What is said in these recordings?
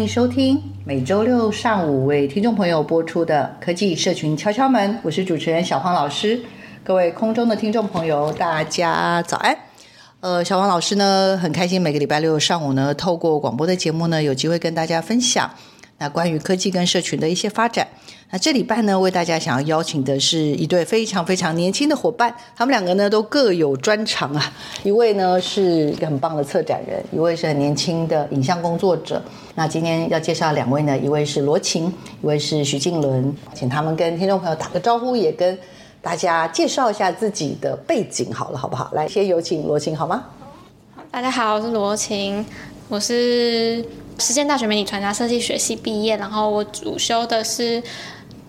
迎收听每周六上午为听众朋友播出的科技社群敲敲门，我是主持人小黄老师。各位空中的听众朋友，大家早安。呃，小黄老师呢，很开心每个礼拜六上午呢，透过广播的节目呢，有机会跟大家分享那关于科技跟社群的一些发展。那这礼拜呢，为大家想要邀请的是一对非常非常年轻的伙伴，他们两个呢都各有专长啊。一位呢是一个很棒的策展人，一位是很年轻的影像工作者。那今天要介绍两位呢，一位是罗晴，一位是徐静伦，请他们跟听众朋友打个招呼，也跟大家介绍一下自己的背景，好了，好不好？来，先有请罗晴，好吗？大家好，我是罗晴，我是实践大学媒体传达设计学系毕业，然后我主修的是。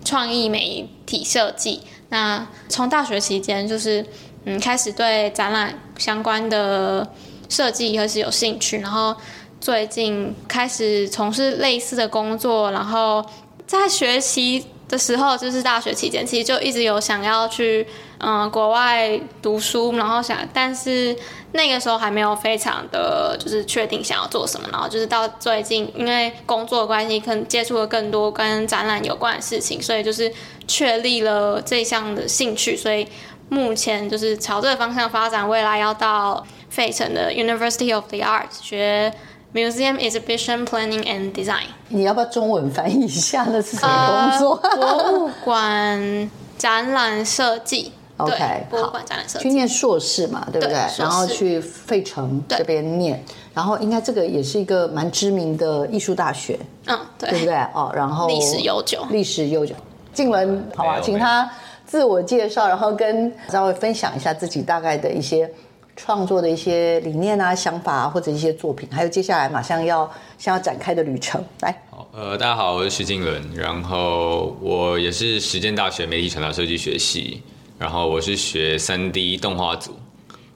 创意媒体设计，那从大学期间就是嗯开始对展览相关的设计开始有兴趣，然后最近开始从事类似的工作，然后在学习的时候，就是大学期间，其实就一直有想要去嗯国外读书，然后想，但是。那个时候还没有非常的就是确定想要做什么，然后就是到最近，因为工作关系，可能接触了更多跟展览有关的事情，所以就是确立了这项的兴趣，所以目前就是朝这个方向发展，未来要到费城的 University of the Arts 学 Museum Exhibition Planning and Design。你要不要中文翻译一下？那是什么工作？呃、博物馆展览设计。OK，好，去念硕士嘛，对不对？然后去费城这边念，然后应该这个也是一个蛮知名的艺术大学，嗯，对，对不对？哦，然后历史悠久，历史悠久。静伦，好吧，请他自我介绍，然后跟稍微分享一下自己大概的一些创作的一些理念啊、想法啊，或者一些作品，还有接下来马上要想要展开的旅程。来，好，呃，大家好，我是徐静伦，然后我也是实践大学媒体传达设计学系。然后我是学三 D 动画组，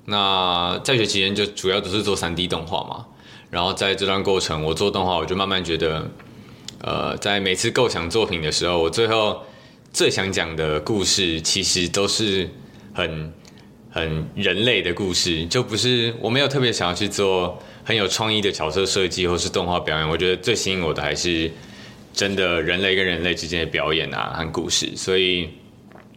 那在学期间就主要都是做三 D 动画嘛。然后在这段过程，我做动画，我就慢慢觉得，呃，在每次构想作品的时候，我最后最想讲的故事，其实都是很很人类的故事，就不是我没有特别想要去做很有创意的角色设计或是动画表演。我觉得最吸引我的还是真的人类跟人类之间的表演啊和故事，所以。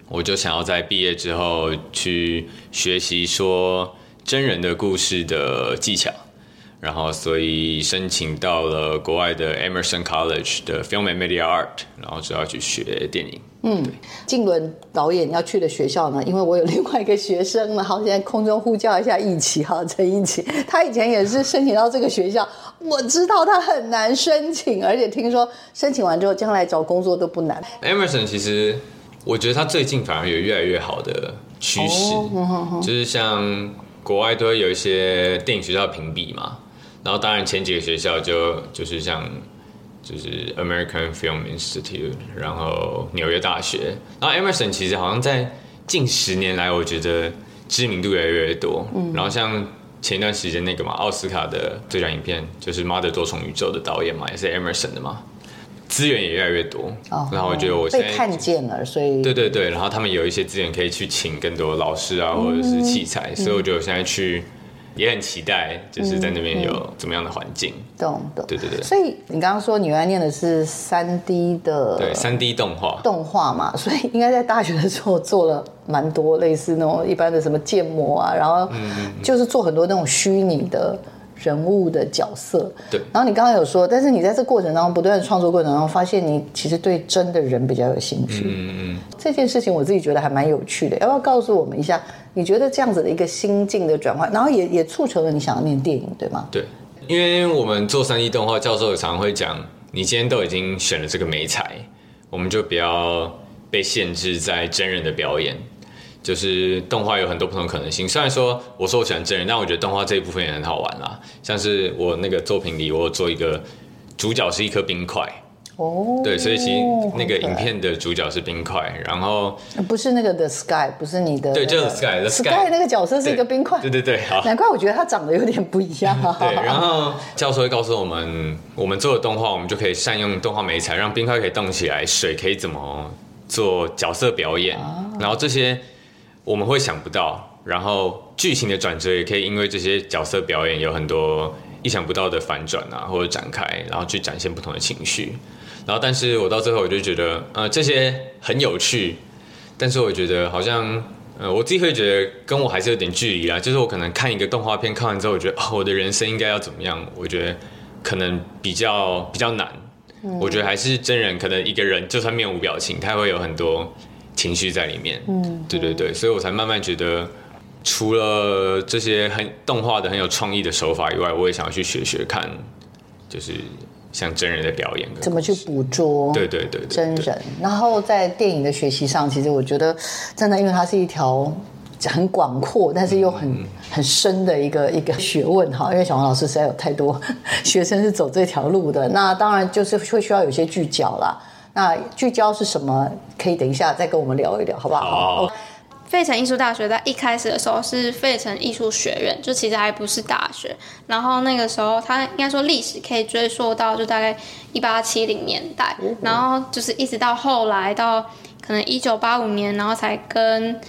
我就想要在毕业之后去学习说真人的故事的技巧，然后所以申请到了国外的 Emerson College 的 Film and Media Art，然后就要去学电影。嗯，静伦导演要去的学校呢，因为我有另外一个学生嘛，好，现在空中呼叫一下一起哈，陈一起，他以前也是申请到这个学校，我知道他很难申请，而且听说申请完之后将来找工作都不难。Emerson 其实。我觉得他最近反而有越来越好的趋势，oh, 就是像国外都会有一些电影学校评比嘛，然后当然前几个学校就就是像就是 American Film Institute，然后纽约大学，然后 Emerson 其实好像在近十年来，我觉得知名度越来越多，嗯，然后像前一段时间那个嘛，奥斯卡的最佳影片就是《妈的多重宇宙》的导演嘛，也是 Emerson 的嘛。资源也越来越多，哦、然后我觉得我现在被看见了，所以对对对，然后他们有一些资源可以去请更多老师啊，嗯、或者是器材，所以我觉得我现在去也很期待，就是在那边有怎么样的环境。懂懂，对对对。所以你刚刚说你原来念的是三 D 的，对三 D 动画。动画嘛，所以应该在大学的时候做了蛮多类似那种一般的什么建模啊，然后就是做很多那种虚拟的。人物的角色。对。然后你刚刚有说，但是你在这过程当中不断的创作过程当中，发现你其实对真的人比较有兴趣。嗯嗯。这件事情我自己觉得还蛮有趣的，要不要告诉我们一下？你觉得这样子的一个心境的转换，然后也也促成了你想要念电影，对吗？对，因为我们做三 D 动画，教授也常常会讲，你今天都已经选了这个美材，我们就不要被限制在真人的表演。就是动画有很多不同可能性。虽然说我说我喜欢真人，但我觉得动画这一部分也很好玩啦。像是我那个作品里，我有做一个主角是一颗冰块。哦。对，所以其实那个影片的主角是冰块，然后不是那个 The Sky，不是你的、那个。对，就是 Sky。The Sky, Sky 那个角色是一个冰块。对对对，好。难怪我觉得他长得有点不一样。对，然后教授会告诉我们，我们做的动画，我们就可以善用动画媒材，让冰块可以动起来，水可以怎么做角色表演，啊、然后这些。我们会想不到，然后剧情的转折也可以因为这些角色表演有很多意想不到的反转啊，或者展开，然后去展现不同的情绪。然后，但是我到最后我就觉得，呃，这些很有趣，但是我觉得好像，呃，我自己会觉得跟我还是有点距离啊。就是我可能看一个动画片，看完之后，我觉得，哦，我的人生应该要怎么样？我觉得可能比较比较难。我觉得还是真人，可能一个人就算面无表情，他会有很多。情绪在里面，嗯，对对对，所以我才慢慢觉得，除了这些很动画的很有创意的手法以外，我也想要去学学看，就是像真人的表演，怎么去捕捉，对对对，真人。然后在电影的学习上，其实我觉得真的，因为它是一条很广阔，但是又很、嗯、很深的一个一个学问哈。因为小黄老师实在有太多 学生是走这条路的，那当然就是会需要有些聚焦啦。那聚焦是什么？可以等一下再跟我们聊一聊，好不好？哦，费城艺术大学在一开始的时候是费城艺术学院，就其实还不是大学。然后那个时候，它应该说历史可以追溯到就大概一八七零年代，然后就是一直到后来到可能一九八五年，然后才跟。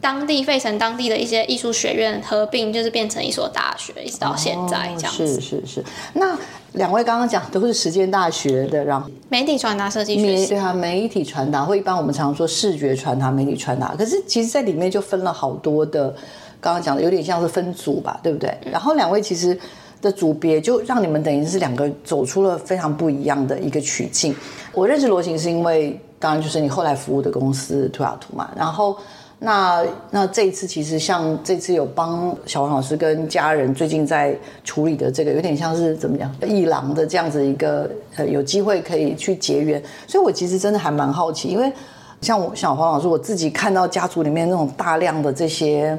当地费城当地的一些艺术学院合并，就是变成一所大学，一直到现在这样子。是是是。那两位刚刚讲都是实践大学的，然后媒体传达设计学。对啊，媒体传达，或一般我们常说视觉传达、媒体传达。可是其实，在里面就分了好多的，刚刚讲的有点像是分组吧，对不对？然后两位其实的组别，就让你们等于是两个走出了非常不一样的一个曲径。我认识罗晴是因为，当然就是你后来服务的公司图雅图嘛，然后。那那这一次其实像这次有帮小黄老师跟家人最近在处理的这个，有点像是怎么讲一郎的这样子一个呃，有机会可以去结缘，所以我其实真的还蛮好奇，因为像我小黄老师，我自己看到家族里面那种大量的这些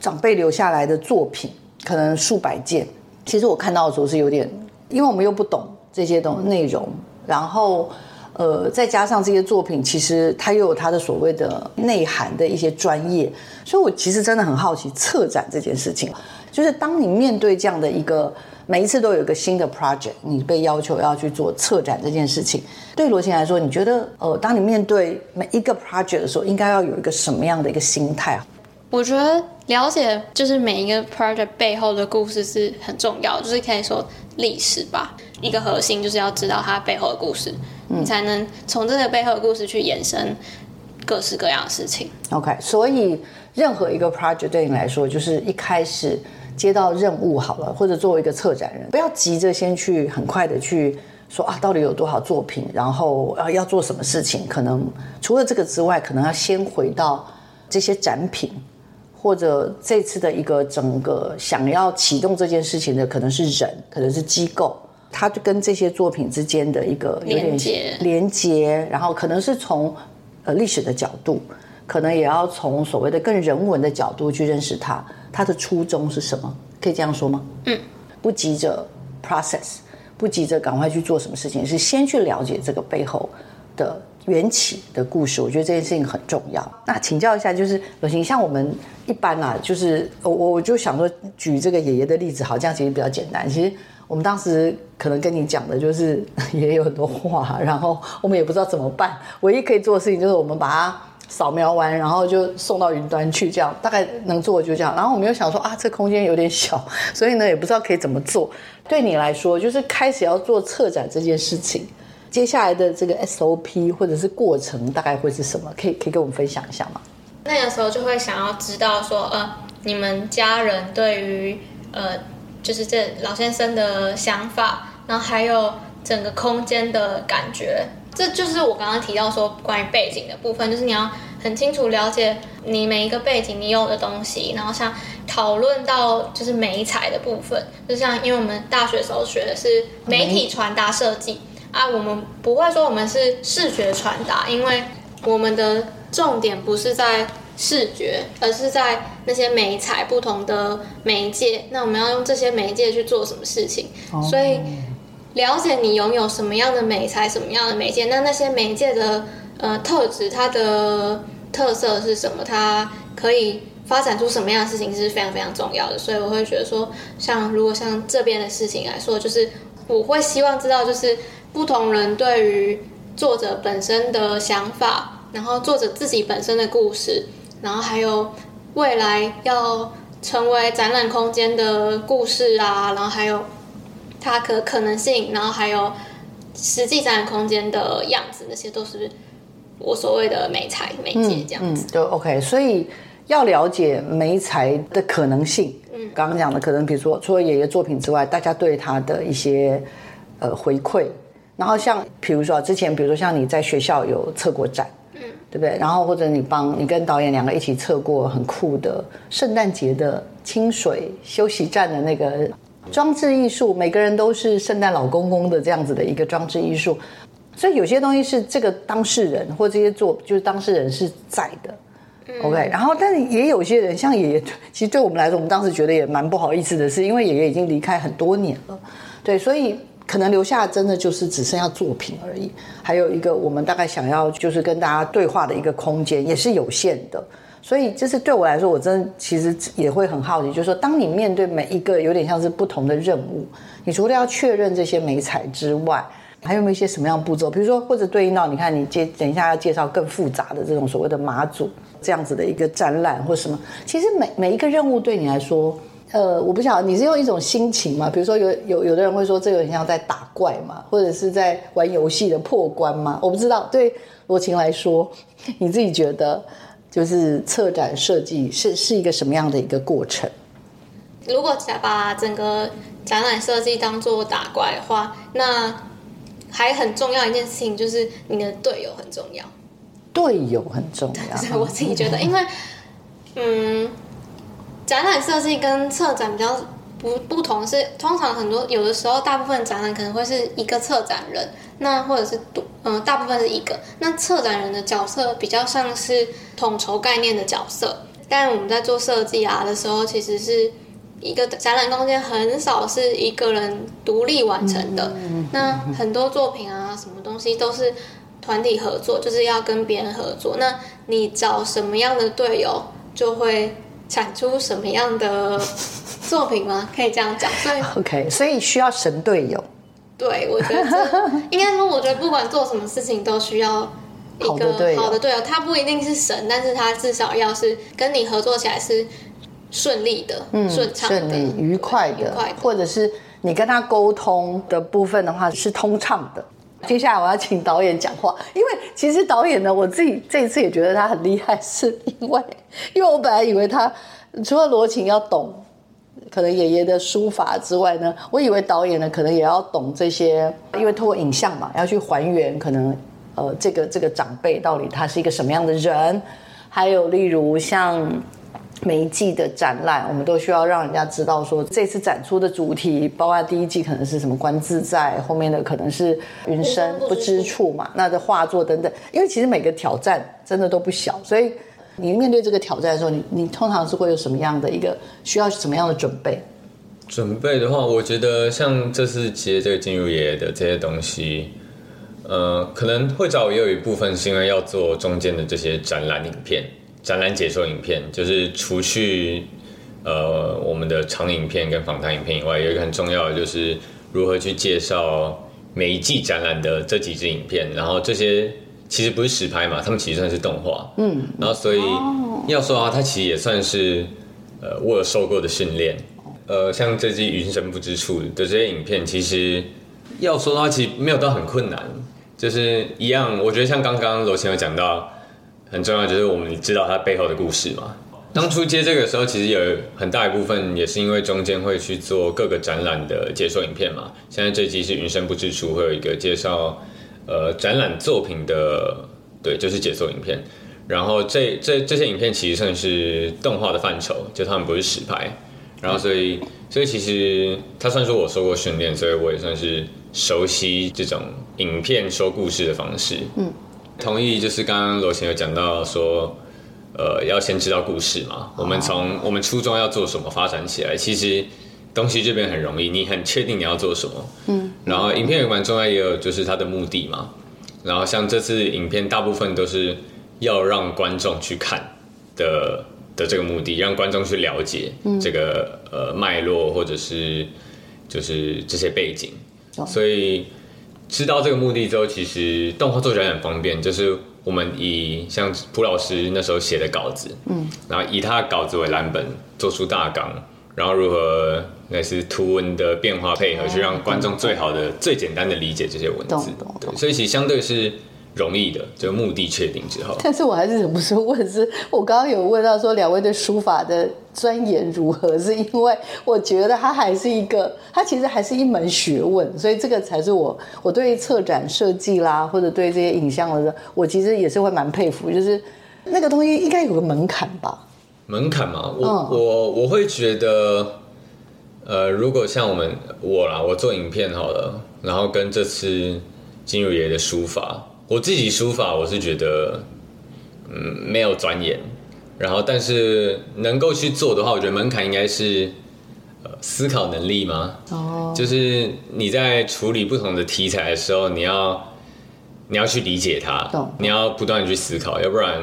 长辈留下来的作品，可能数百件，其实我看到的时候是有点，因为我们又不懂这些东内容，然后。呃，再加上这些作品，其实它又有它的所谓的内涵的一些专业，所以我其实真的很好奇策展这件事情，就是当你面对这样的一个每一次都有一个新的 project，你被要求要去做策展这件事情，对罗晴来说，你觉得呃，当你面对每一个 project 的时候，应该要有一个什么样的一个心态？我觉得了解就是每一个 project 背后的故事是很重要，就是可以说历史吧，一个核心就是要知道它背后的故事。你才能从这个背后的故事去延伸各式各样的事情。OK，所以任何一个 project 对你来说，就是一开始接到任务好了，或者作为一个策展人，不要急着先去很快的去说啊，到底有多少作品，然后啊要做什么事情。可能除了这个之外，可能要先回到这些展品，或者这次的一个整个想要启动这件事情的，可能是人，可能是机构。他就跟这些作品之间的一个连接，连接，然后可能是从呃历史的角度，可能也要从所谓的更人文的角度去认识他。他的初衷是什么？可以这样说吗？嗯，不急着 process，不急着赶快去做什么事情，是先去了解这个背后的缘起的故事。我觉得这件事情很重要。那请教一下，就是罗晴，像我们一般啊，就是我我就想说举这个爷爷的例子，好，这样其实比较简单。其实。我们当时可能跟你讲的就是 也有很多话，然后我们也不知道怎么办。唯一可以做的事情就是我们把它扫描完，然后就送到云端去，这样大概能做的就这样。然后我们又想说啊，这空间有点小，所以呢也不知道可以怎么做。对你来说，就是开始要做策展这件事情，接下来的这个 SOP 或者是过程大概会是什么？可以可以跟我们分享一下吗？那个时候就会想要知道说，呃，你们家人对于呃。就是这老先生的想法，然后还有整个空间的感觉。这就是我刚刚提到说关于背景的部分，就是你要很清楚了解你每一个背景你有的东西，然后像讨论到就是媒材的部分，就像因为我们大学时候学的是媒体传达设计啊，我们不会说我们是视觉传达，因为我们的重点不是在视觉，而是在那些美材不同的媒介，那我们要用这些媒介去做什么事情，所以。了解你拥有什么样的美材，什么样的媒介，那那些媒介的呃特质，它的特色是什么？它可以发展出什么样的事情是非常非常重要的。所以我会觉得说，像如果像这边的事情来说，就是我会希望知道，就是不同人对于作者本身的想法，然后作者自己本身的故事，然后还有未来要成为展览空间的故事啊，然后还有。它可可能性，然后还有实际展览空间的样子，那些都是我所谓的美材媒介这样子。就、嗯嗯、OK，所以要了解媒材的可能性。嗯，刚刚讲的可能，比如说除了爷爷作品之外，大家对他的一些呃回馈，然后像比如说之前，比如说像你在学校有测过展，嗯，对不对？然后或者你帮你跟导演两个一起测过很酷的圣诞节的清水休息站的那个。装置艺术，每个人都是圣诞老公公的这样子的一个装置艺术，所以有些东西是这个当事人或这些做就是当事人是在的、嗯、，OK。然后，但是也有些人像爷爷，其实对我们来说，我们当时觉得也蛮不好意思的是，因为爷爷已经离开很多年了，对，所以可能留下真的就是只剩下作品而已。还有一个我们大概想要就是跟大家对话的一个空间也是有限的。所以，就是对我来说，我真的其实也会很好奇，就是说，当你面对每一个有点像是不同的任务，你除了要确认这些美彩之外，还有没有一些什么样步骤？比如说，或者对应到你看，你接等一下要介绍更复杂的这种所谓的马祖这样子的一个展览或什么，其实每每一个任务对你来说，呃，我不晓得你是用一种心情嘛？比如说有有有的人会说，这个很像在打怪嘛，或者是在玩游戏的破关嘛？我不知道。对罗琴来说，你自己觉得？就是策展设计是是一个什么样的一个过程？如果想把整个展览设计当做打怪的话，那还很重要一件事情就是你的队友很重要。队友很重要，我自己觉得，因为嗯，展览设计跟策展比较不不同是，通常很多有的时候，大部分展览可能会是一个策展人。那或者是多，嗯，大部分是一个。那策展人的角色比较像是统筹概念的角色，但我们在做设计啊的时候，其实是一个展览空间很少是一个人独立完成的。那很多作品啊，什么东西都是团体合作，就是要跟别人合作。那你找什么样的队友，就会产出什么样的作品吗？可以这样讲。所以，OK，所以需要神队友。对，我觉得应该说，我觉得不管做什么事情都需要一个好的队友。他不一定是神，但是他至少要是跟你合作起来是顺利的、嗯、顺畅的、顺利、愉快的，愉快的，或者是你跟他沟通的部分的话是通畅的。接下来我要请导演讲话，因为其实导演呢，我自己这一次也觉得他很厉害，是因为因为我本来以为他除了罗琴要懂。可能爷爷的书法之外呢，我以为导演呢可能也要懂这些，因为透过影像嘛，要去还原可能呃这个这个长辈到底他是一个什么样的人，还有例如像每一季的展览，我们都需要让人家知道说这次展出的主题，包括第一季可能是什么观自在，后面的可能是云深不知处嘛，那的画作等等，因为其实每个挑战真的都不小，所以。你面对这个挑战的时候，你你通常是会有什么样的一个需要什么样的准备？准备的话，我觉得像这次接这个进入爷爷的这些东西，呃，可能会找也有一部分是因为要做中间的这些展览影片、展览解说影片，就是除去呃我们的长影片跟访谈影片以外，有一个很重要的就是如何去介绍每一季展览的这几支影片，然后这些。其实不是实拍嘛，他们其实算是动画。嗯，然后所以要说啊，它其实也算是呃我有受过的训练。呃，像这季云深不知处的这些影片，其实要说的话，其实没有到很困难。就是一样，我觉得像刚刚罗晴有讲到，很重要就是我们知道它背后的故事嘛。当初接这个时候，其实有很大一部分也是因为中间会去做各个展览的解说影片嘛。现在这集是云深不知处，会有一个介绍呃展览作品的，对，就是解说影片。然后这这这些影片其实算是动画的范畴，就他们不是实拍。然后所以所以其实他算是我受过训练，所以我也算是熟悉这种影片说故事的方式。嗯，同意，就是刚刚罗晴有讲到说。呃，要先知道故事嘛。我们从我们初衷要做什么发展起来，其实东西这边很容易，你很确定你要做什么。嗯。然后影片也蛮重要，也有就是它的目的嘛。然后像这次影片，大部分都是要让观众去看的的这个目的，让观众去了解这个呃脉络或者是就是这些背景。所以知道这个目的之后，其实动画做起来很方便，就是。我们以像蒲老师那时候写的稿子，嗯，然后以他的稿子为蓝本，做出大纲，然后如何那是图文的变化配合，去让观众最好的、最简单的理解这些文字。对，所以其实相对是。容易的，就目的确定之后。但是我还是忍不住问是，是我刚刚有问到说两位对书法的钻研如何？是因为我觉得它还是一个，它其实还是一门学问，所以这个才是我我对策展设计啦，或者对这些影像的，我其实也是会蛮佩服，就是那个东西应该有个门槛吧？门槛嘛，我、嗯、我我会觉得，呃，如果像我们我啦，我做影片好了，然后跟这次金如爷的书法。我自己书法，我是觉得，嗯，没有钻研，然后但是能够去做的话，我觉得门槛应该是，呃，思考能力吗？哦，就是你在处理不同的题材的时候，你要，你要去理解它，懂，你要不断的去思考，要不然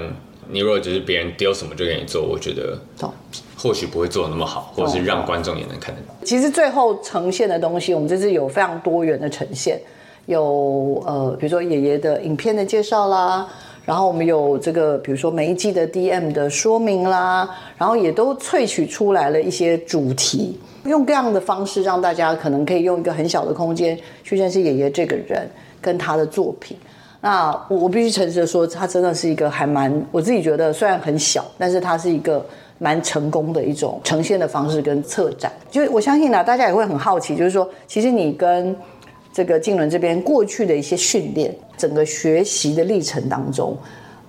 你如果只是别人丢什么就给你做，我觉得，懂，或许不会做的那么好，或者是让观众也能看得到。其实最后呈现的东西，我们这次有非常多元的呈现。有呃，比如说爷爷的影片的介绍啦，然后我们有这个，比如说每一季的 DM 的说明啦，然后也都萃取出来了一些主题，用这样的方式让大家可能可以用一个很小的空间去认识爷爷这个人跟他的作品。那我我必须诚实的说，他真的是一个还蛮，我自己觉得虽然很小，但是他是一个蛮成功的一种呈现的方式跟策展。就是我相信呢，大家也会很好奇，就是说，其实你跟这个静伦这边过去的一些训练，整个学习的历程当中，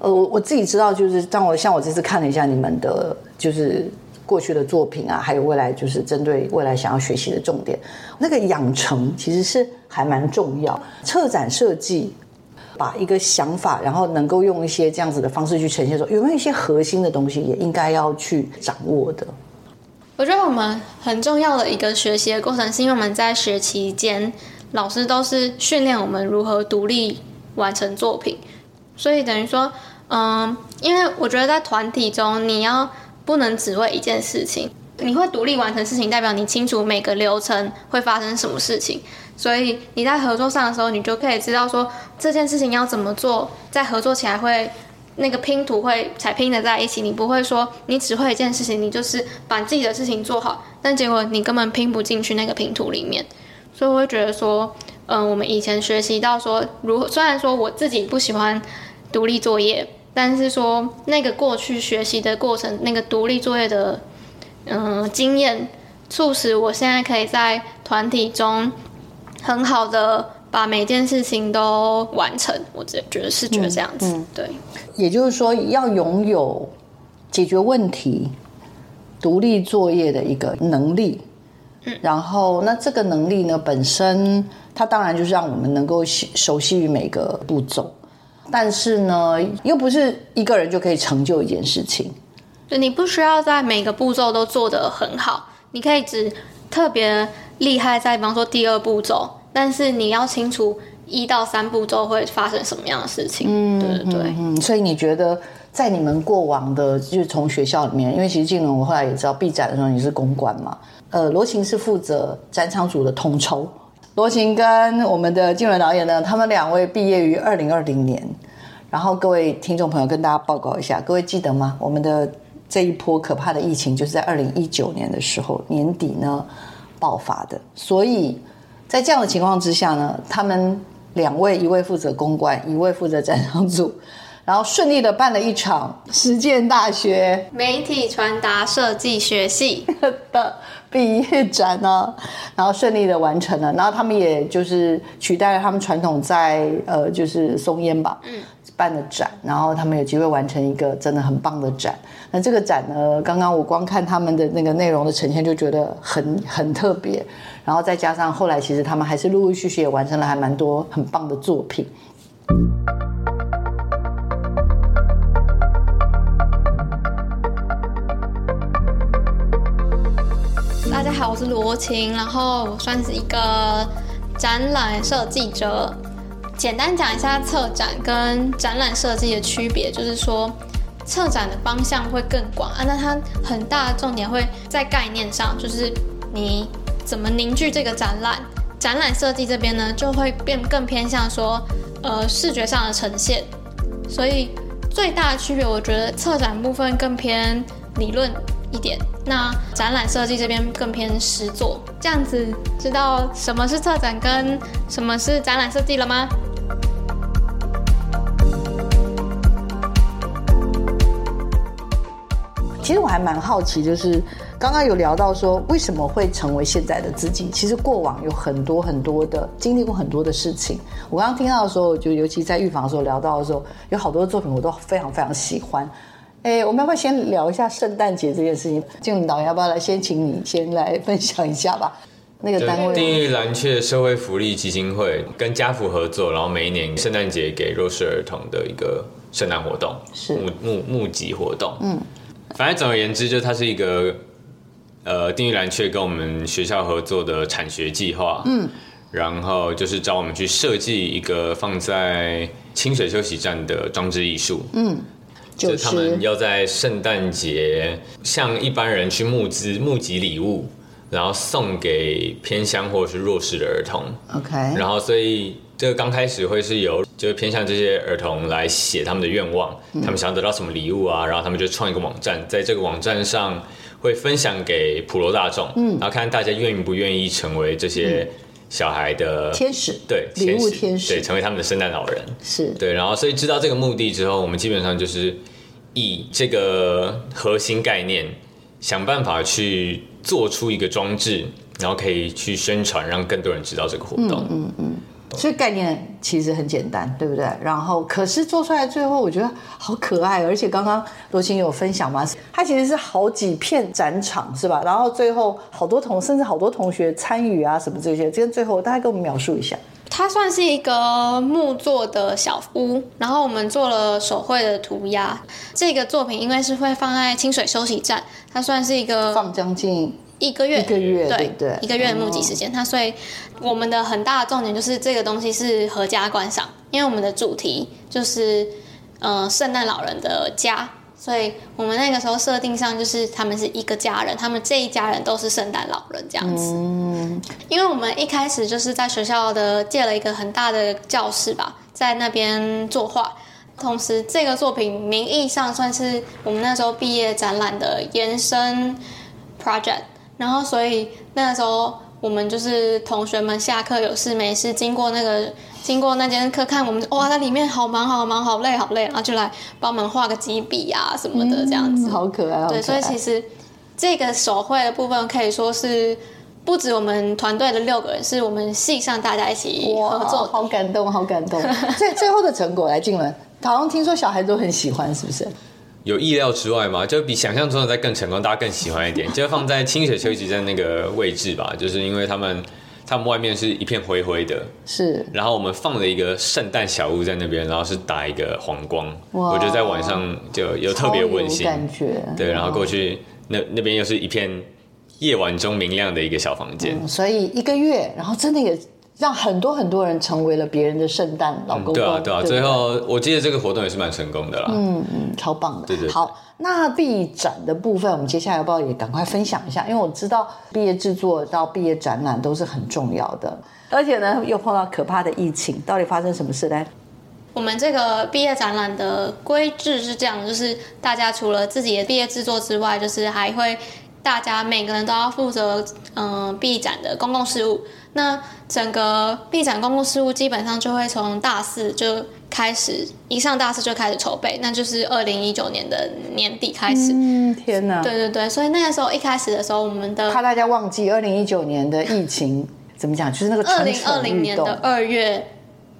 呃，我我自己知道，就是当我像我这次看了一下你们的，就是过去的作品啊，还有未来就是针对未来想要学习的重点，那个养成其实是还蛮重要。策展设计，把一个想法，然后能够用一些这样子的方式去呈现，说有没有一些核心的东西，也应该要去掌握的。我觉得我们很重要的一个学习的过程，是因为我们在学期间。老师都是训练我们如何独立完成作品，所以等于说，嗯，因为我觉得在团体中，你要不能只为一件事情，你会独立完成事情，代表你清楚每个流程会发生什么事情，所以你在合作上的时候，你就可以知道说这件事情要怎么做，在合作起来会那个拼图会才拼的在一起，你不会说你只会一件事情，你就是把自己的事情做好，但结果你根本拼不进去那个拼图里面。所以我会觉得说，嗯、呃，我们以前学习到说，如虽然说我自己不喜欢独立作业，但是说那个过去学习的过程，那个独立作业的，嗯、呃，经验，促使我现在可以在团体中很好的把每件事情都完成。我觉得是觉得这样子，嗯嗯、对。也就是说，要拥有解决问题、独立作业的一个能力。然后，那这个能力呢，本身它当然就是让我们能够熟悉于每个步骤，但是呢，又不是一个人就可以成就一件事情。就你不需要在每个步骤都做得很好，你可以只特别厉害在，比方说第二步骤，但是你要清楚一到三步骤会发生什么样的事情。嗯，对对对。嗯，所以你觉得在你们过往的，就是从学校里面，因为其实静伦我后来也知道，毕展的时候你是公关嘛。呃，罗琴是负责展场组的统筹。罗琴跟我们的静伦导演呢，他们两位毕业于二零二零年。然后各位听众朋友，跟大家报告一下，各位记得吗？我们的这一波可怕的疫情，就是在二零一九年的时候年底呢爆发的。所以在这样的情况之下呢，他们两位，一位负责公关，一位负责展场组。然后顺利的办了一场实践大学 媒体传达设计学系 的毕业展呢，然后顺利的完成了，然后他们也就是取代了他们传统在呃就是松烟吧，嗯。办的展，然后他们有机会完成一个真的很棒的展。那这个展呢，刚刚我光看他们的那个内容的呈现，就觉得很很特别。然后再加上后来，其实他们还是陆陆续续也完成了还蛮多很棒的作品。好，我是罗晴，然后我算是一个展览设计者。简单讲一下策展跟展览设计的区别，就是说，策展的方向会更广啊，那它很大的重点会在概念上，就是你怎么凝聚这个展览。展览设计这边呢，就会变更偏向说，呃，视觉上的呈现。所以最大的区别，我觉得策展部分更偏理论一点，那展览设计这边更偏实作。这样子，知道什么是策展跟什么是展览设计了吗？其实我还蛮好奇，就是刚刚有聊到说，为什么会成为现在的自己？其实过往有很多很多的经历过很多的事情。我刚刚听到的时候，就尤其在预防的时候聊到的时候，有好多作品我都非常非常喜欢。哎，我们要不要先聊一下圣诞节这件事情？静导演要不要来先请你先来分享一下吧？那个单位，定义蓝雀社会福利基金会跟家福合作，然后每一年圣诞节给弱势儿童的一个圣诞活动，是。募募募集活动，嗯。反正总而言之，就它是一个，呃，定义蓝雀跟我们学校合作的产学计划，嗯，然后就是找我们去设计一个放在清水休息站的装置艺术，嗯，就是他们要在圣诞节向一般人去募资募集礼物，然后送给偏乡或者是弱势的儿童，OK，然后所以。这个刚开始会是由就是偏向这些儿童来写他们的愿望，嗯、他们想要得到什么礼物啊，然后他们就创一个网站，在这个网站上会分享给普罗大众，嗯，然后看大家愿不愿意成为这些小孩的天使，对，礼物天使，对，成为他们的圣诞老人，是。对，然后所以知道这个目的之后，我们基本上就是以这个核心概念，想办法去做出一个装置，然后可以去宣传，让更多人知道这个活动，嗯嗯。嗯所以概念其实很简单，对不对？然后可是做出来最后，我觉得好可爱，而且刚刚罗晴有分享嘛，它其实是好几片展场，是吧？然后最后好多同，甚至好多同学参与啊，什么这些，今天最后大概跟我们描述一下。它算是一个木做的小屋，然后我们做了手绘的涂鸦。这个作品因为是会放在清水休息站，它算是一个放将近。一个月，一个月，对对，一个月的募集时间。它所以我们的很大的重点就是这个东西是合家观赏，因为我们的主题就是呃圣诞老人的家，所以我们那个时候设定上就是他们是一个家人，他们这一家人都是圣诞老人这样子。嗯，因为我们一开始就是在学校的借了一个很大的教室吧，在那边作画，同时这个作品名义上算是我们那时候毕业展览的延伸 project。然后，所以那个时候我们就是同学们下课有事没事，经过那个经过那间课看我们，哇，在里面好忙好忙，好累好累，然后就来帮忙画个几笔啊什么的，这样子，嗯、好可爱。对，所以其实这个手绘的部分可以说是不止我们团队的六个人，是我们系上大家一起合作。好感动，好感动。最最后的成果来，静伦，好像听说小孩都很喜欢，是不是？有意料之外吗？就比想象中的再更成功，大家更喜欢一点。就放在清水休息站那个位置吧，就是因为他们他们外面是一片灰灰的，是。然后我们放了一个圣诞小屋在那边，然后是打一个黄光，我觉得在晚上就有特别温馨感觉。对，然后过去那那边又是一片夜晚中明亮的一个小房间，嗯，所以一个月，然后真的也。让很多很多人成为了别人的圣诞老公公。对啊，对啊。最后，我记得这个活动也是蛮成功的啦。嗯嗯，超棒的。对对。好，那毕业展的部分，我们接下来要不要也赶快分享一下？因为我知道毕业制作到毕业展览都是很重要的，而且呢，又碰到可怕的疫情，到底发生什么事呢？我们这个毕业展览的规制是这样，就是大家除了自己的毕业制作之外，就是还会大家每个人都要负责嗯毕业展的公共事务。那整个毕展公共事务基本上就会从大四就开开始一上大四就开始筹备，那就是二零一九年的年底开始。嗯，天哪！对对对，所以那个时候一开始的时候，我们的怕大家忘记二零一九年的疫情怎么讲，就是那个二零二零年的二月。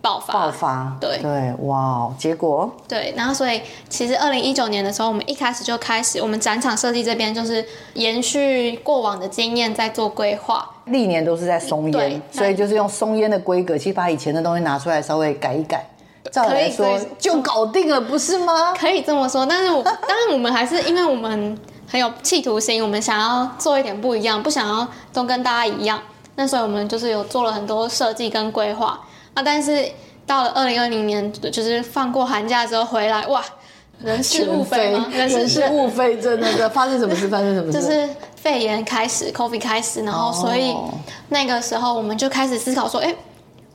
爆发，爆发，对。对，哇，结果？对，然后所以其实二零一九年的时候，我们一开始就开始，我们展场设计这边就是延续过往的经验在做规划，历年都是在松烟，所以就是用松烟的规格，其实把以前的东西拿出来稍微改一改，照来说就搞定了，不是吗？可以这么说，但是我当然我们还是因为我们很有企图心，我们想要做一点不一样，不想要都跟大家一样，那所以我们就是有做了很多设计跟规划。啊！但是到了二零二零年，就是放过寒假之后回来，哇，人事物非吗？人事物非，真的的发生什么事？发生什么事？就是肺炎开始，COVID 开始，然后所以那个时候我们就开始思考说，哎、欸，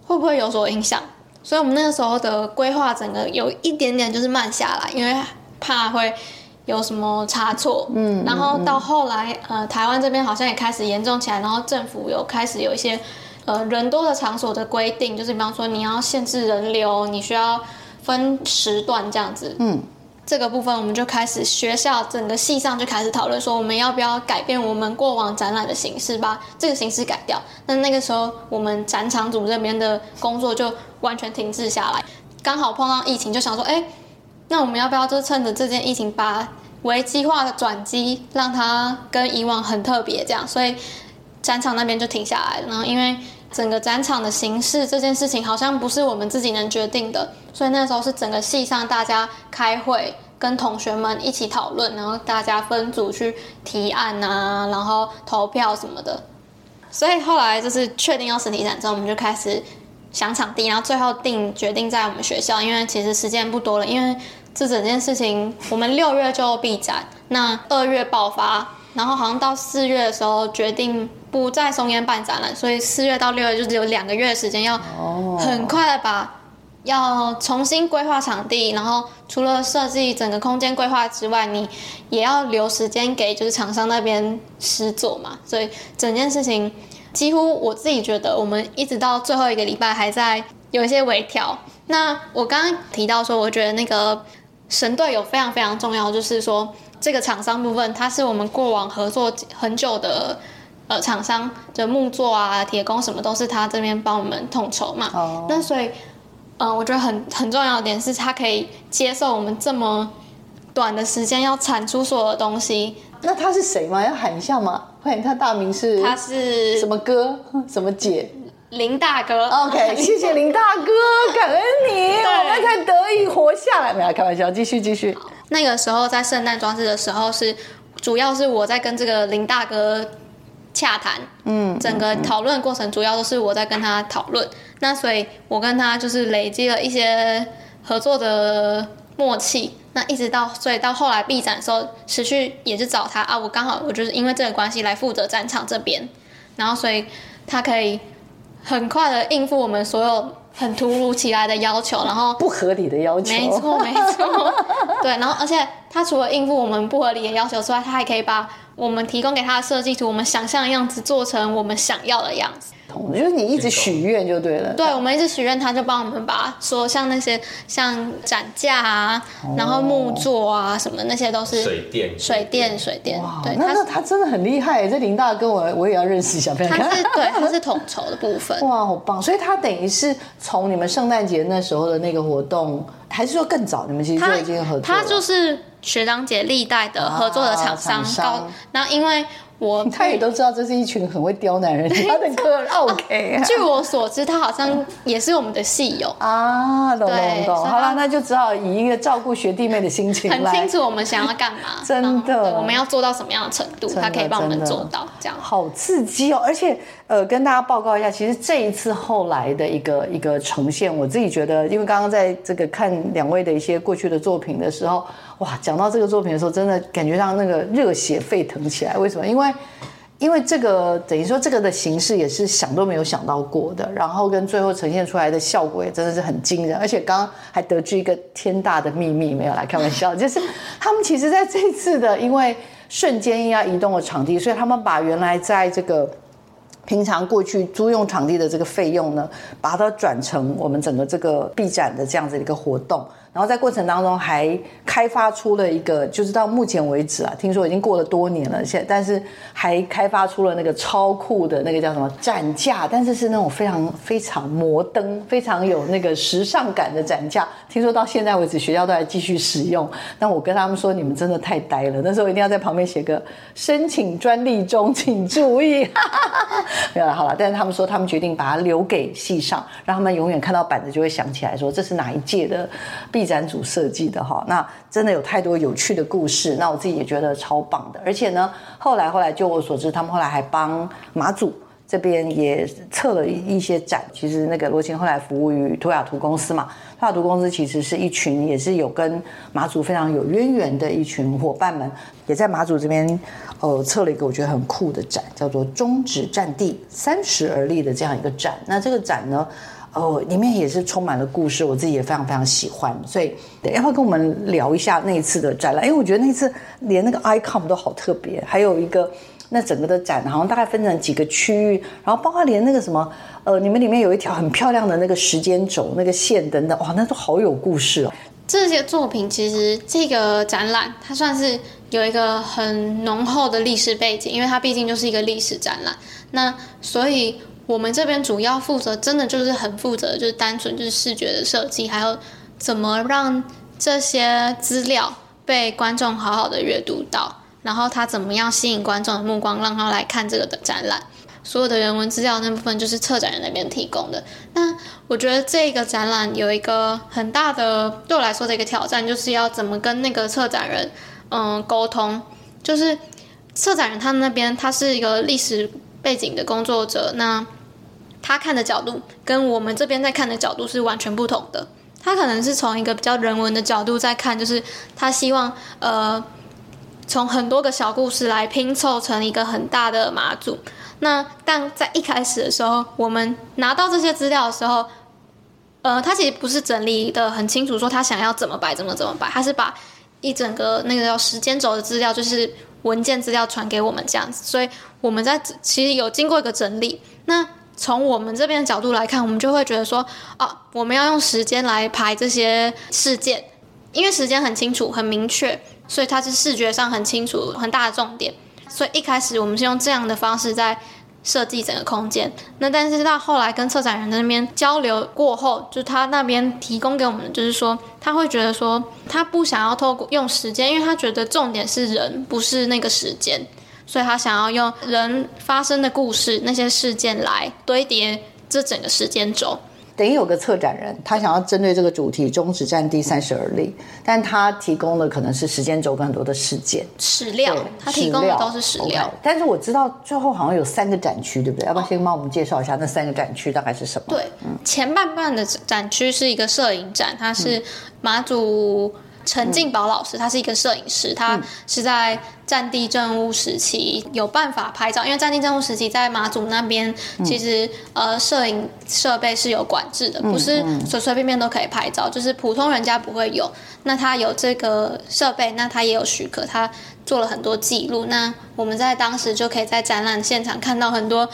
会不会有所影响？所以我们那个时候的规划整个有一点点就是慢下来，因为怕会有什么差错。嗯，然后到后来，呃，台湾这边好像也开始严重起来，然后政府有开始有一些。呃，人多的场所的规定就是，比方说你要限制人流，你需要分时段这样子。嗯，这个部分我们就开始学校整个系上就开始讨论说，我们要不要改变我们过往展览的形式，把这个形式改掉。那那个时候，我们展场组这边的工作就完全停滞下来。刚好碰到疫情，就想说，哎，那我们要不要就趁着这件疫情，把危机化的转机，让它跟以往很特别这样，所以。展场那边就停下来了，然后因为整个展场的形式这件事情好像不是我们自己能决定的，所以那时候是整个系上大家开会，跟同学们一起讨论，然后大家分组去提案啊，然后投票什么的。所以后来就是确定要实体展之后，我们就开始想场地，然后最后定决定在我们学校，因为其实时间不多了，因为这整件事情我们六月就闭展，那二月爆发。然后好像到四月的时候决定不在松烟办展览，所以四月到六月就只有两个月的时间，要很快的把要重新规划场地，然后除了设计整个空间规划之外，你也要留时间给就是厂商那边施作嘛，所以整件事情几乎我自己觉得我们一直到最后一个礼拜还在有一些微调。那我刚刚提到说，我觉得那个神队友非常非常重要，就是说。这个厂商部分，它是我们过往合作很久的呃厂商，就木作啊、铁工什么都是他这边帮我们统筹嘛。哦。那所以，嗯、呃，我觉得很很重要的点是，他可以接受我们这么短的时间要产出所有的东西。那他是谁吗？要喊一下吗？快点他大名是？他是 什么哥？什么姐？林大哥。OK，谢谢林大哥，感恩你，我们才得以活下来。没有开玩笑，继续继续。那个时候在圣诞装置的时候是，主要是我在跟这个林大哥洽谈，嗯，整个讨论过程主要都是我在跟他讨论，那所以我跟他就是累积了一些合作的默契，那一直到所以到后来闭展的时候，持续也是找他。啊，我刚好我就是因为这个关系来负责展场这边，然后所以他可以很快的应付我们所有。很突如其来的要求，然后不合理的要求，没错没错，对，然后而且他除了应付我们不合理的要求之外，他还可以把我们提供给他的设计图，我们想象的样子做成我们想要的样子。就是你一直许愿就对了。对，我们一直许愿，他就帮我们把说像那些像展架啊，哦、然后木座啊什么那些都是水电水电水电。哇，对，那那他真的很厉害。这林大哥我我也要认识一下。他是对，他是统筹的部分。哇，好棒！所以他等于是从你们圣诞节那时候的那个活动，还是说更早？你们其实就已经合作他。他就是学长姐历代的合作的厂商，高。然后因为。我他也都知道这是一群很会刁难人他的客 OK。据我所知，他好像也是我们的戏友啊，懂懂懂。好了，那就只好以一个照顾学弟妹的心情，很清楚我们想要干嘛，真的，我们要做到什么样的程度，他可以帮我们做到这样。好刺激哦！而且呃，跟大家报告一下，其实这一次后来的一个一个呈现，我自己觉得，因为刚刚在这个看两位的一些过去的作品的时候。哇，讲到这个作品的时候，真的感觉让那个热血沸腾起来。为什么？因为，因为这个等于说这个的形式也是想都没有想到过的，然后跟最后呈现出来的效果也真的是很惊人。而且刚刚还得知一个天大的秘密，没有来开玩笑，就是他们其实在这次的，因为瞬间要移动的场地，所以他们把原来在这个平常过去租用场地的这个费用呢，把它转成我们整个这个毕展的这样子的一个活动。然后在过程当中还开发出了一个，就是到目前为止啊，听说已经过了多年了，现但是还开发出了那个超酷的那个叫什么展架，但是是那种非常非常摩登、非常有那个时尚感的展架。听说到现在为止，学校都还继续使用。那我跟他们说，你们真的太呆了，那时候一定要在旁边写个申请专利中，请注意。没有了，好了。但是他们说，他们决定把它留给系上，让他们永远看到板子就会想起来说，这是哪一届的毕。展组设计的哈，那真的有太多有趣的故事，那我自己也觉得超棒的。而且呢，后来后来，就我所知，他们后来还帮马祖这边也策了一些展。其实那个罗琴后来服务于图雅图公司嘛，图雅图公司其实是一群也是有跟马祖非常有渊源的一群伙伴们，也在马祖这边呃策了一个我觉得很酷的展，叫做“终止战地，三十而立”的这样一个展。那这个展呢，哦，里面也是充满了故事，我自己也非常非常喜欢，所以要不要跟我们聊一下那一次的展览？因为我觉得那次连那个 icon 都好特别，还有一个那整个的展好像大概分成几个区域，然后包括连那个什么，呃，你们里面有一条很漂亮的那个时间轴，那个线等等，哇，那都好有故事哦。这些作品其实这个展览它算是有一个很浓厚的历史背景，因为它毕竟就是一个历史展览，那所以。我们这边主要负责，真的就是很负责，就是单纯就是视觉的设计，还有怎么让这些资料被观众好好的阅读到，然后他怎么样吸引观众的目光，让他来看这个的展览。所有的人文资料那部分就是策展人那边提供的。那我觉得这个展览有一个很大的对我来说的一个挑战，就是要怎么跟那个策展人嗯沟通，就是策展人他们那边他是一个历史。背景的工作者，那他看的角度跟我们这边在看的角度是完全不同的。他可能是从一个比较人文的角度在看，就是他希望呃从很多个小故事来拼凑成一个很大的马祖。那但在一开始的时候，我们拿到这些资料的时候，呃，他其实不是整理的很清楚，说他想要怎么摆，怎么怎么摆，他是把一整个那个叫时间轴的资料，就是。文件资料传给我们这样子，所以我们在其实有经过一个整理。那从我们这边的角度来看，我们就会觉得说，哦，我们要用时间来排这些事件，因为时间很清楚、很明确，所以它是视觉上很清楚、很大的重点。所以一开始我们是用这样的方式在。设计整个空间，那但是到后来跟策展人那边交流过后，就他那边提供给我们，就是说他会觉得说他不想要透过用时间，因为他觉得重点是人，不是那个时间，所以他想要用人发生的故事那些事件来堆叠这整个时间轴。等于有个策展人，他想要针对这个主题终止战地三十而立，但他提供的可能是时间轴跟很多的事件史料，他提供的都是史料。Okay, 但是我知道最后好像有三个展区，对不对？要不要先帮我们介绍一下那三个展区大概是什么？对，嗯、前半半的展区是一个摄影展，它是马祖。陈进宝老师，他是一个摄影师，他是在战地政务时期有办法拍照，因为战地政务时期在马祖那边，其实呃摄影设备是有管制的，不是随随便便都可以拍照，就是普通人家不会有。那他有这个设备，那他也有许可，他做了很多记录。那我们在当时就可以在展览现场看到很多，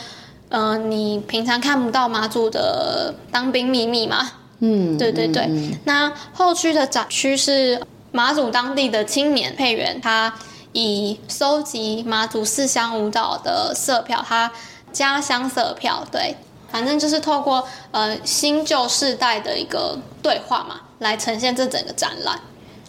呃，你平常看不到马祖的当兵秘密嘛。嗯，对对对。那后区的展区是马祖当地的青年配员，他以收集马祖四乡舞蹈的色票，他家乡色票，对，反正就是透过呃新旧世代的一个对话嘛，来呈现这整个展览。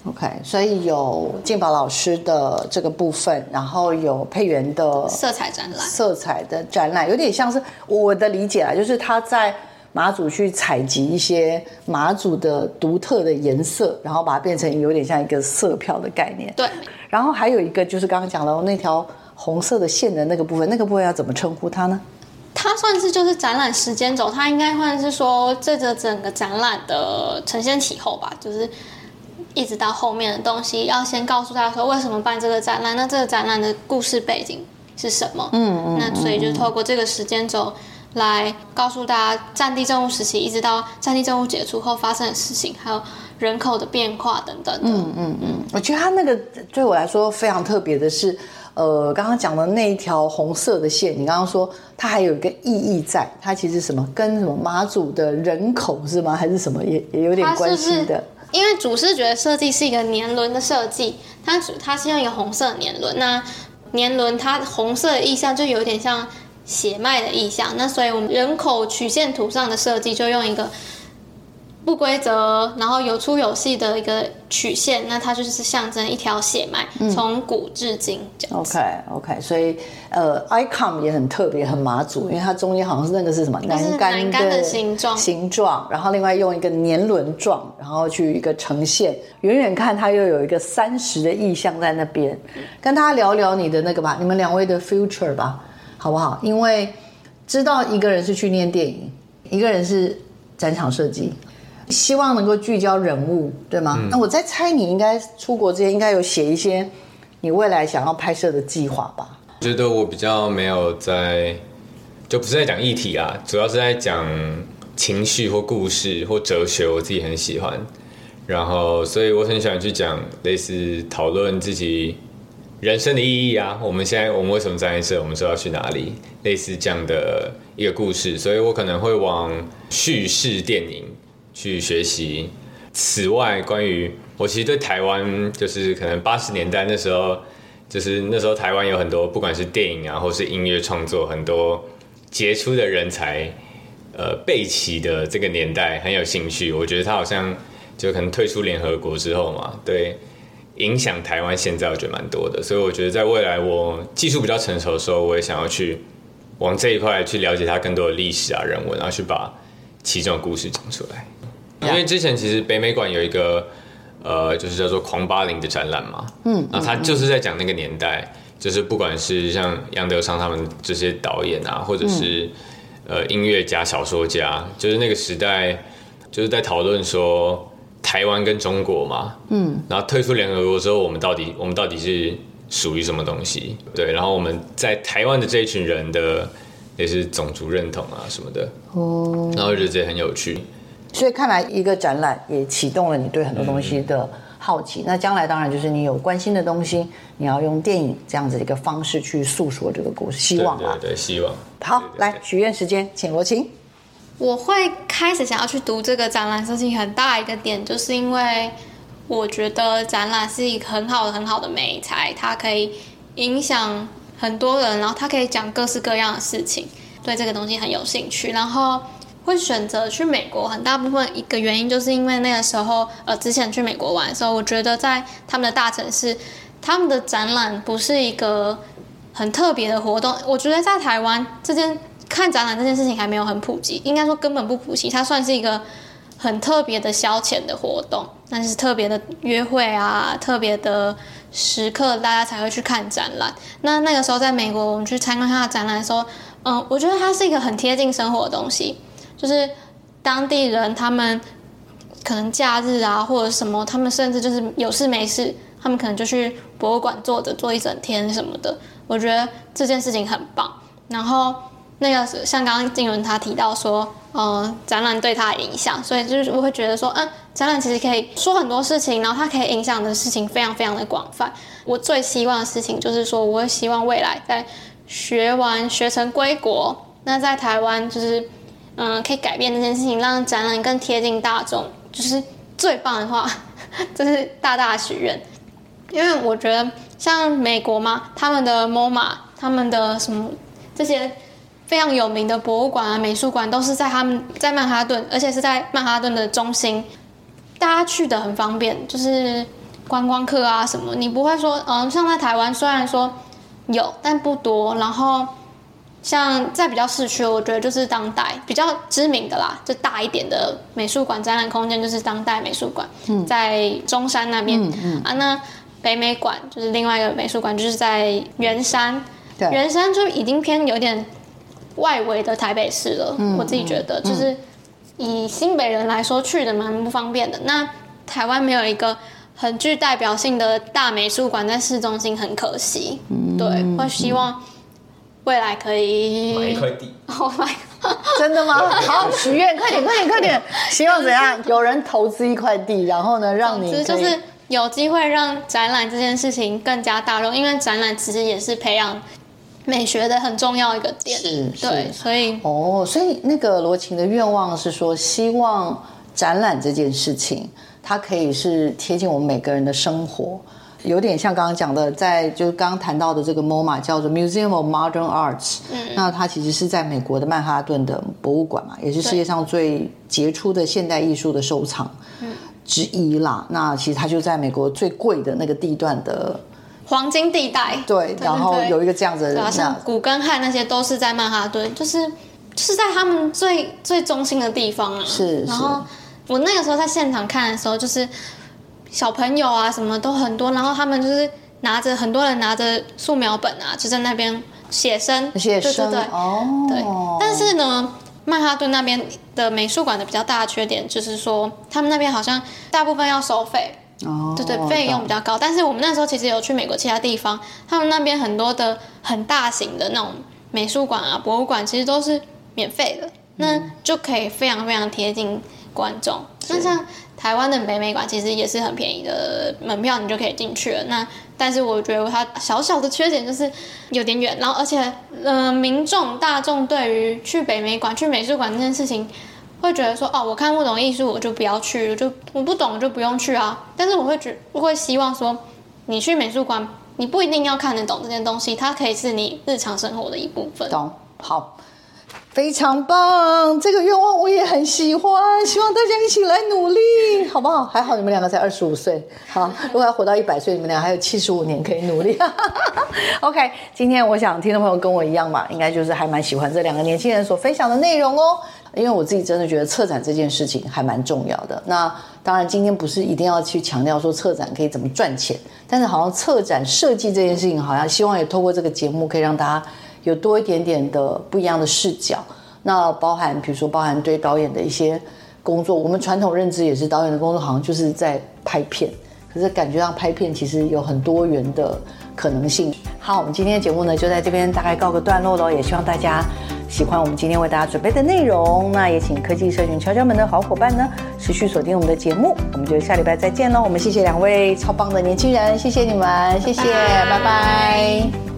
OK，所以有进宝老师的这个部分，然后有配员的色彩展览，色彩的展览有点像是我的理解啊，就是他在。马祖去采集一些马祖的独特的颜色，然后把它变成有点像一个色票的概念。对。然后还有一个就是刚刚讲的那条红色的线的那个部分，那个部分要怎么称呼它呢？它算是就是展览时间轴，它应该算是说这个整个展览的承先启后吧，就是一直到后面的东西要先告诉大家说为什么办这个展览，那这个展览的故事背景是什么？嗯嗯。那所以就透过这个时间轴。来告诉大家，战地政务时期一直到战地政务解除后发生的事情，还有人口的变化等等的。嗯嗯嗯，我觉得他那个对我来说非常特别的是，呃，刚刚讲的那一条红色的线，你刚刚说它还有一个意义在，它其实什么跟什么马祖的人口是吗？还是什么也也有点关系的？因为主视觉设计是一个年轮的设计，它主它是用一个红色年轮，那年轮它红色的意象就有点像血脉的意象，那所以我们人口曲线图上的设计就用一个。不规则，然后有粗有细的一个曲线，那它就是象征一条血脉，从、嗯、古至今这样。OK OK，所以呃，icon 也很特别，很马祖，因为它中间好像是那个是什么南竿的形状，形状，然后另外用一个年轮状，然后去一个呈现。远远看它又有一个三十的意象在那边，跟大家聊聊你的那个吧，你们两位的 future 吧，好不好？因为知道一个人是去念电影，一个人是展场设计。希望能够聚焦人物，对吗？嗯、那我在猜，你应该出国之前应该有写一些你未来想要拍摄的计划吧？我觉得我比较没有在，就不是在讲议题啊，主要是在讲情绪或故事或哲学，我自己很喜欢。然后，所以我很喜欢去讲类似讨论自己人生的意义啊。我们现在我们为什么在这？我们说要去哪里？类似这样的一个故事，所以我可能会往叙事电影。去学习。此外，关于我其实对台湾，就是可能八十年代那时候，就是那时候台湾有很多不管是电影啊，或是音乐创作，很多杰出的人才，呃，备齐的这个年代很有兴趣。我觉得他好像就可能退出联合国之后嘛，对，影响台湾现在我觉得蛮多的。所以我觉得在未来我技术比较成熟的时候，我也想要去往这一块去了解它更多的历史啊、人文，然后去把其中的故事讲出来。因为之前其实北美馆有一个，呃，就是叫做“狂八零”的展览嘛，嗯，那他就是在讲那个年代，就是不管是像杨德昌他们这些导演啊，或者是呃音乐家、小说家，就是那个时代，就是在讨论说台湾跟中国嘛，嗯，然后退出联合国之后，我们到底我们到底是属于什么东西？对，然后我们在台湾的这一群人的也是种族认同啊什么的，哦，然后我觉得这很有趣。所以看来一个展览也启动了你对很多东西的好奇。嗯、那将来当然就是你有关心的东西，你要用电影这样子的一个方式去诉说这个故事。希望啊，对，对，对，希望。好，对对对，来许愿时间，请罗晴。我会开始想要去读这个展览设计很大一个点，就是因为我觉得展览是一个很好、很好的媒材，它可以影响很多人，然后它可以讲各式各样的事情，对这个东西很有兴趣，然后。会选择去美国，很大部分一个原因就是因为那个时候，呃，之前去美国玩的时候，我觉得在他们的大城市，他们的展览不是一个很特别的活动。我觉得在台湾这件看展览这件事情还没有很普及，应该说根本不普及。它算是一个很特别的消遣的活动，但是特别的约会啊，特别的时刻，大家才会去看展览。那那个时候在美国，我们去参观他的展览的时候，嗯、我觉得它是一个很贴近生活的东西。就是当地人，他们可能假日啊，或者什么，他们甚至就是有事没事，他们可能就去博物馆坐着坐一整天什么的。我觉得这件事情很棒。然后那个像刚刚静文他提到说，呃，展览对他的影响，所以就是我会觉得说，嗯，展览其实可以说很多事情，然后它可以影响的事情非常非常的广泛。我最希望的事情就是说，我会希望未来在学完学成归国，那在台湾就是。嗯，可以改变这件事情，让展览更贴近大众，就是最棒的话，这是大大的许愿。因为我觉得像美国嘛，他们的 MoMA，他们的什么这些非常有名的博物馆啊、美术馆，都是在他们在曼哈顿，而且是在曼哈顿的中心，大家去的很方便，就是观光客啊什么，你不会说，嗯，像在台湾虽然说有，但不多，然后。像在比较市区，我觉得就是当代比较知名的啦，就大一点的美术馆展览空间就是当代美术馆，嗯、在中山那边、嗯嗯、啊。那北美馆就是另外一个美术馆，就是在圆山。圆山就已经偏有点外围的台北市了。嗯、我自己觉得，就是以新北人来说，去的蛮不方便的。那台湾没有一个很具代表性的大美术馆在市中心，很可惜。嗯、对，我希望。未来可以买一块地，Oh my God，真的吗？好，许愿，快点，快点，快点！希望怎样？有人投资一块地，然后呢，让你就是有机会让展览这件事情更加大众，因为展览其实也是培养美学的很重要一个点。是，对，所以哦，所以那个罗琴的愿望是说，希望展览这件事情，它可以是贴近我们每个人的生活。有点像刚刚讲的，在就是刚刚谈到的这个 MoMA 叫做 Museum of Modern Arts，嗯，那它其实是在美国的曼哈顿的博物馆嘛，也是世界上最杰出的现代艺术的收藏之一啦。嗯、那其实它就在美国最贵的那个地段的黄金地带，对，然后有一个这样子的，对啊，像古根汉那些都是在曼哈顿，就是就是在他们最最中心的地方啊。是，然后我那个时候在现场看的时候，就是。小朋友啊，什么都很多，然后他们就是拿着很多人拿着素描本啊，就在那边写生，写生，对对对，哦，对。但是呢，曼哈顿那边的美术馆的比较大的缺点就是说，他们那边好像大部分要收费，哦，对对，费用比较高。但是我们那时候其实有去美国其他地方，他们那边很多的很大型的那种美术馆啊、博物馆，其实都是免费的，那就可以非常非常贴近观众。那像。台湾的北美馆其实也是很便宜的门票，你就可以进去了。那但是我觉得它小小的缺点就是有点远，然后而且呃，民众大众对于去北美馆、去美术馆这件事情，会觉得说哦，我看不懂艺术，我就不要去，我就我不懂就不用去啊。但是我会觉我会希望说，你去美术馆，你不一定要看得懂这件东西，它可以是你日常生活的一部分。懂，好。非常棒，这个愿望我也很喜欢，希望大家一起来努力，好不好？还好你们两个才二十五岁，好，如果要活到一百岁，你们俩还有七十五年可以努力。OK，今天我想听众朋友跟我一样吧，应该就是还蛮喜欢这两个年轻人所分享的内容哦。因为我自己真的觉得策展这件事情还蛮重要的。那当然，今天不是一定要去强调说策展可以怎么赚钱，但是好像策展设计这件事情，好像希望也透过这个节目可以让大家。有多一点点的不一样的视角，那包含比如说包含对导演的一些工作，我们传统认知也是导演的工作好像就是在拍片，可是感觉上拍片其实有很多元的可能性。好，我们今天的节目呢就在这边大概告个段落喽，也希望大家喜欢我们今天为大家准备的内容。那也请科技社群敲敲门的好伙伴呢持续锁定我们的节目，我们就下礼拜再见喽。我们谢谢两位超棒的年轻人，谢谢你们，谢谢，拜拜。拜拜。